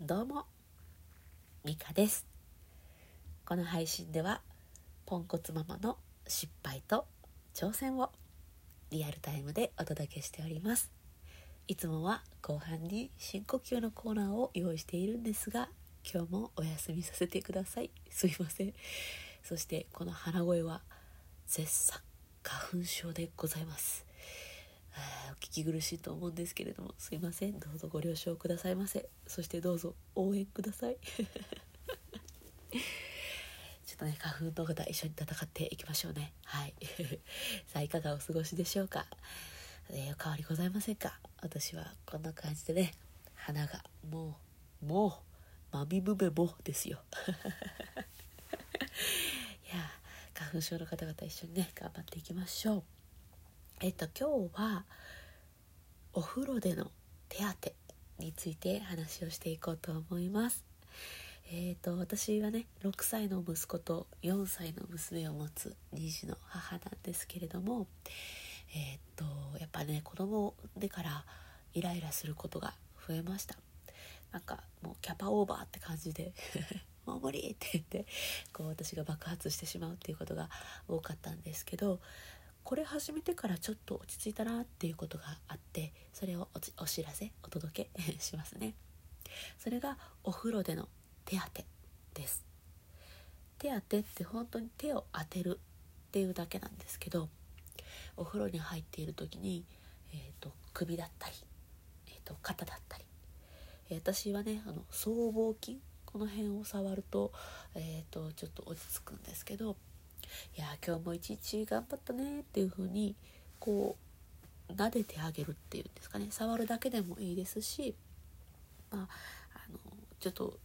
どうもミカです。この配信ではポンコツママの失敗と挑戦をリアルタイムでお届けしております。いつもは後半に深呼吸のコーナーを用意しているんですが今日もお休みさせてください。すいません。そしてこの鼻声は絶賛花粉症でございます。お聞き苦しいと思うんですけれどもすいません。どうぞご了承くださいませ。そしてどうぞ応援ください。ちょっとね花粉の方一緒に戦っていきましょうね。はい。さあいかがお過ごしでしょうか、えー、お変わりございませんか？私はこんな感じでね鼻がもうもうまみむめもですよ。いや花粉症の方々一緒にね頑張っていきましょう。えっと今日はお風呂での手当について話をしていこうと思います。えーと、私はね6歳の息子と4歳の娘を持つ2児の母なんですけれどもえっ、とやっぱね子供でからイライラすることが増えましたなんかもうキャパオーバーって感じで もう無理って言ってこう私が爆発してしまうっていうことが多かったんですけどこれ始めてからちょっと落ち着いたなっていうことがあってそれをお知らせお届け しますね。それがお風呂での手当です。手当って本当に手を当てるっていうだけなんですけどお風呂に入っている時に、えーと、首だったり、えーと、肩だったり、えー、私はねあの僧帽筋この辺を触ると,、えーとちょっと落ち着くんですけどいや今日も一日頑張ったねっていう風にこう撫でてあげるっていうんですかね。触るだけでもいいですし、まあ、あのちょっと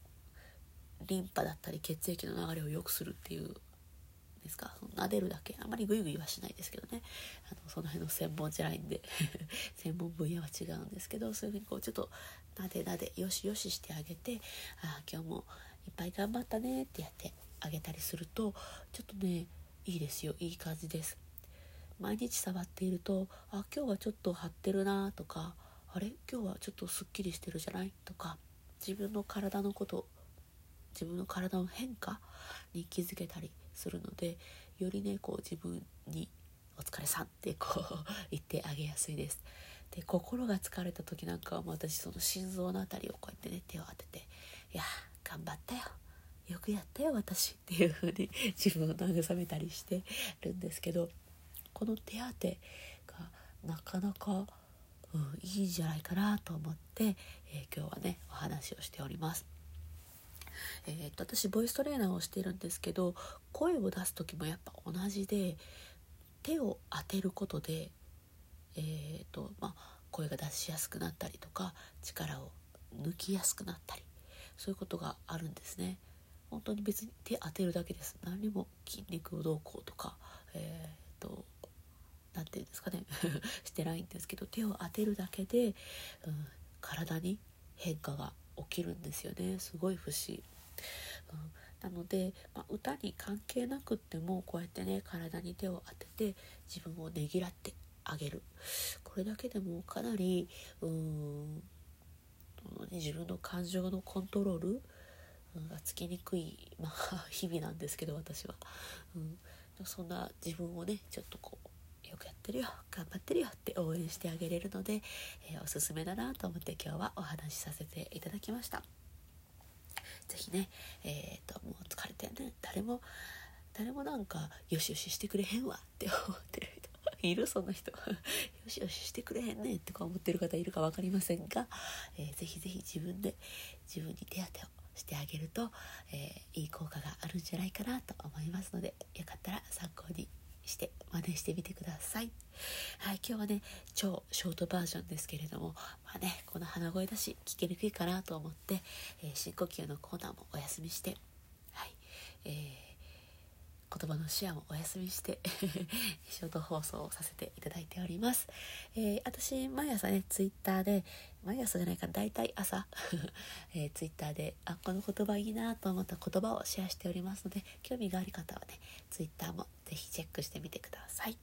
リンパだったり血液の流れを良くするっていうんですか。撫でるだけ。あんまりグイグイはしないですけどね。あのその辺の専門じゃないんで。専門分野は違うんですけどそういうふうにこうちょっと撫で撫でよしよししてあげてああ今日もいっぱい頑張ったねってやってあげたりするとちょっとねいいですよいい感じです。毎日触っているとあ今日はちょっと張ってるなとかあれ今日はちょっとすっきりしてるじゃない？とか自分の体のこと自分の体の変化に気づけたりするのでよりねこう自分に「お疲れさん 」ってこう言ってあげやすいです。で心が疲れた時なんかは私その心臓の辺りをこうやってね手を当てて「いや頑張ったよ。よくやったよ私っていう風に 自分を慰めたりしてるんですけどこの手当がなかなか、うん、いいんじゃないかなと思って、えー、今日はねお話をしております。えー、っと私ボイストレーナーをしてるんですけど声を出す時もやっぱ同じで手を当てることで、えーとまあ、声が出しやすくなったりとか力を抜きやすくなったりそういうことがあるんですね。本当に別に手当てるだけです。何も筋肉をどうこうとかえっ、と何て言うんですかね。してないんですけど手を当てるだけで、うん、体に変化が起きるんですよね。すごい不思議、うん、なので、まあ、歌に関係なくってもこうやってね体に手を当てて自分をねぎらってあげる。これだけでもかなりうーん自分の感情のコントロールがつきにくい、まあ、日々なんですけど私は、うん、そんな自分をねちょっとこうよくやってるよ頑張ってるよって応援してあげれるので、えー、おすすめだなと思って今日はお話しさせていただきました。是非ねえ、ー、ともう疲れてね誰も誰もなんかよしよししてくれへんわって思ってる人 いる？そんな人。よしよししてくれへんねんとか思ってる方いるか分かりませんが、えー、ぜひぜひ自分で自分に手当てをしてあげると、えー、いい効果があるんじゃないかなと思いますのでよかったら参考にして真似してみてください。はい、今日はね超ショートバージョンですけれどもまあねこの鼻声だし聞きにくいかなと思って、えー、深呼吸のコーナーもお休みしてはい、えー言葉のシェアもお休みしてショート放送をさせていただいております。えー、私、毎朝ね、ツイッターで、毎朝じゃないか大体朝、えー、ツイッターで、あ、この言葉いいなと思った言葉をシェアしておりますので、興味がある方はね、ツイッターもぜひチェックしてみてください。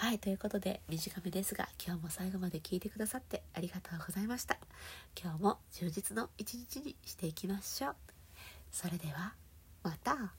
はいということで短めですが今日も最後まで聞いてくださってありがとうございました今日も充実の一日にしていきましょうそれではまた